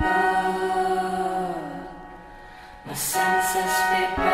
Oh, my senses repair.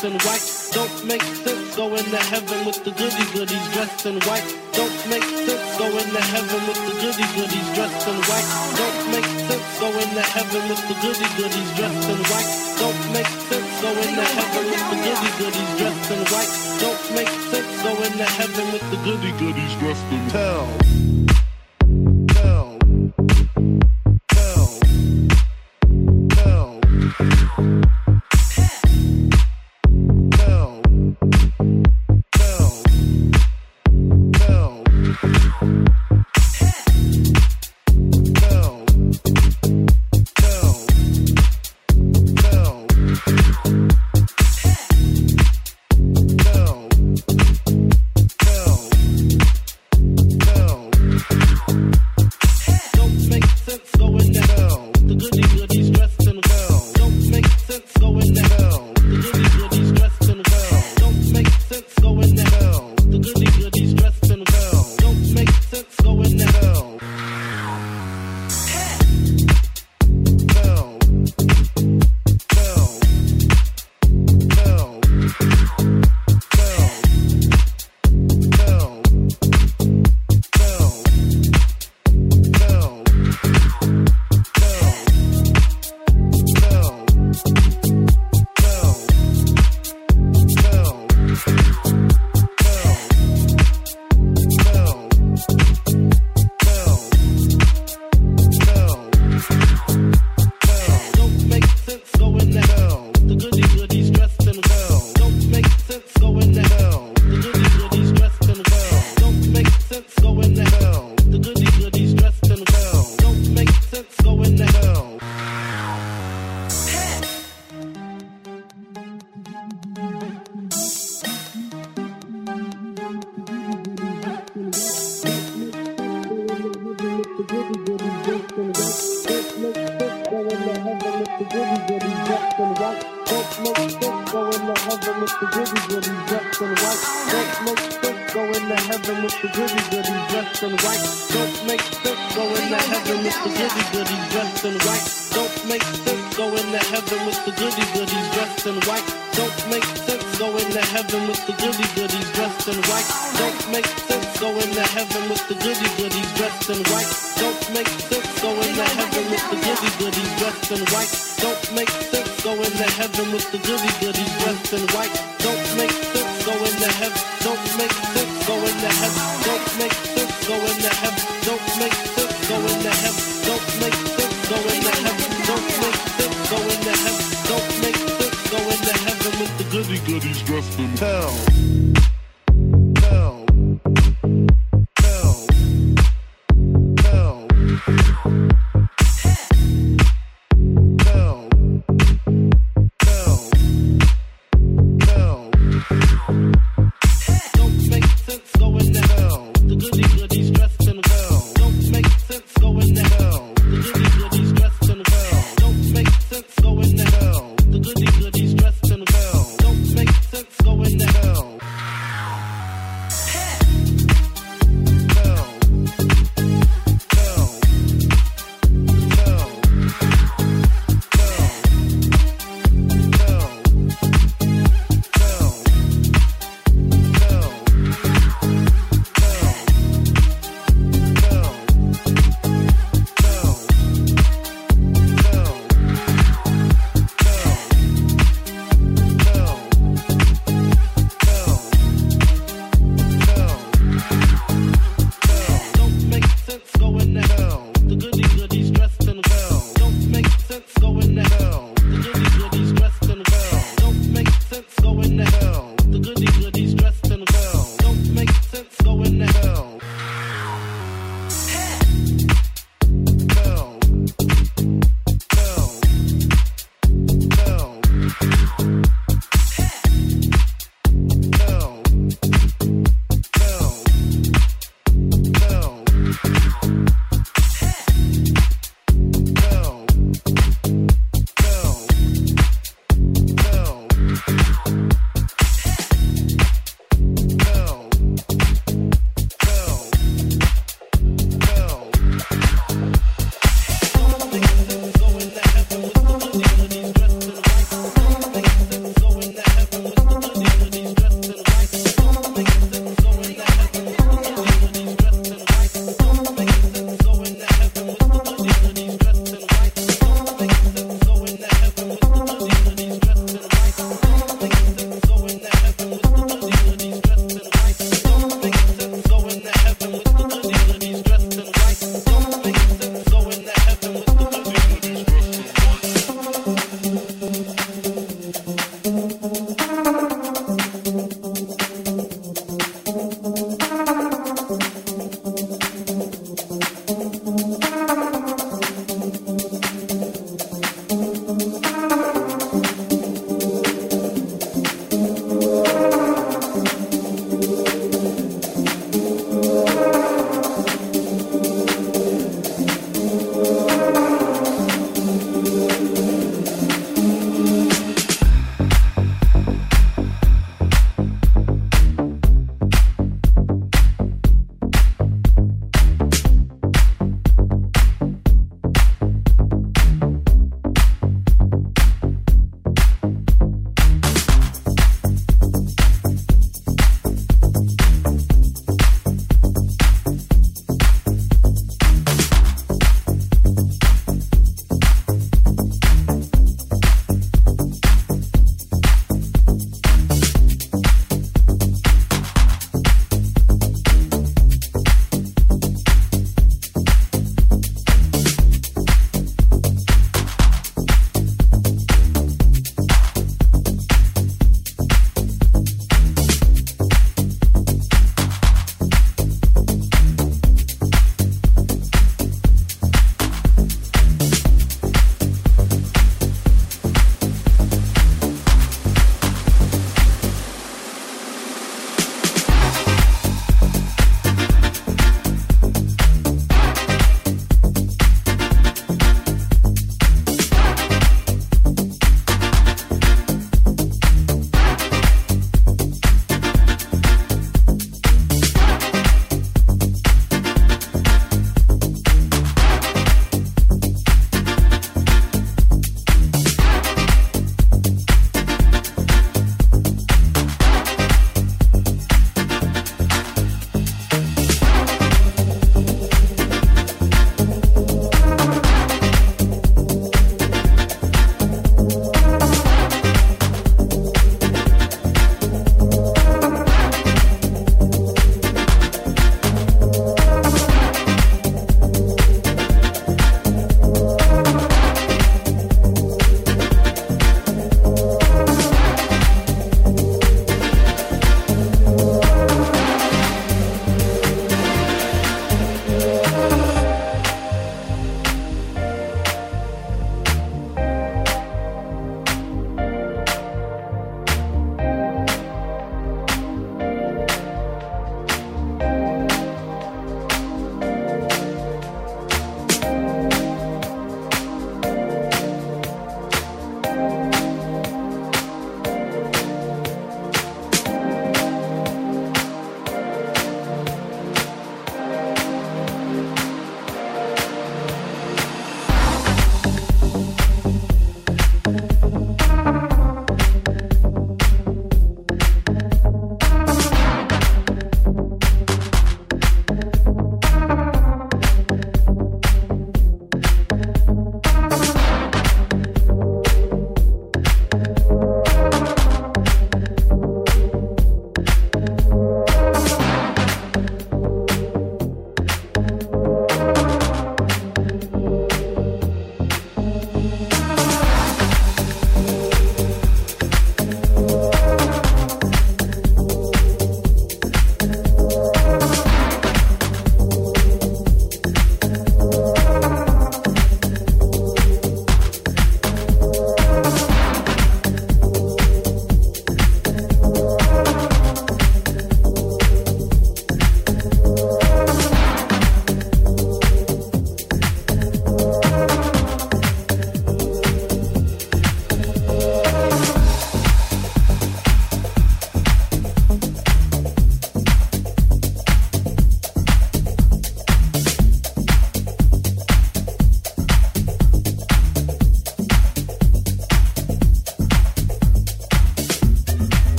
dressed in white. Don't make sense going to heaven with the goody goodies dressed in white. Don't make sense going to heaven with the goody goodies dressed in white. Don't make sense going to heaven with the goody goodies dressed in white. Don't make sense going to heaven with the goody goodies dressed in white. Don't make sense going to heaven with the goody goodies dressed in hell. Mr. he's dressed in White. Don't smoke stick, go in the heaven, Mr. he's dressed in White. Don't smoke stick, go in the heaven, Mr. he's dressed in White. Don't make stick, go in the heaven, Mr. he's dressed in White. Don't make stick go into heaven with the goody goodies dressed in white. Don't make sense, going to heaven with the goody goodies dressed in white. Don't make sense, going to heaven with the goody goodies dressed in white. Don't make sense, going to heaven with the goody goodies dressed in white. Don't make sense, going to heaven with the goody goodies dressed in white. Don't make sense, going to heaven. Don't make sense, going to heaven. Don't make sense, going to heaven. Don't make sense, going to heaven. Don't make sense, going to heaven. Don't make this go into heaven with the goody goodies gruffing. Hell.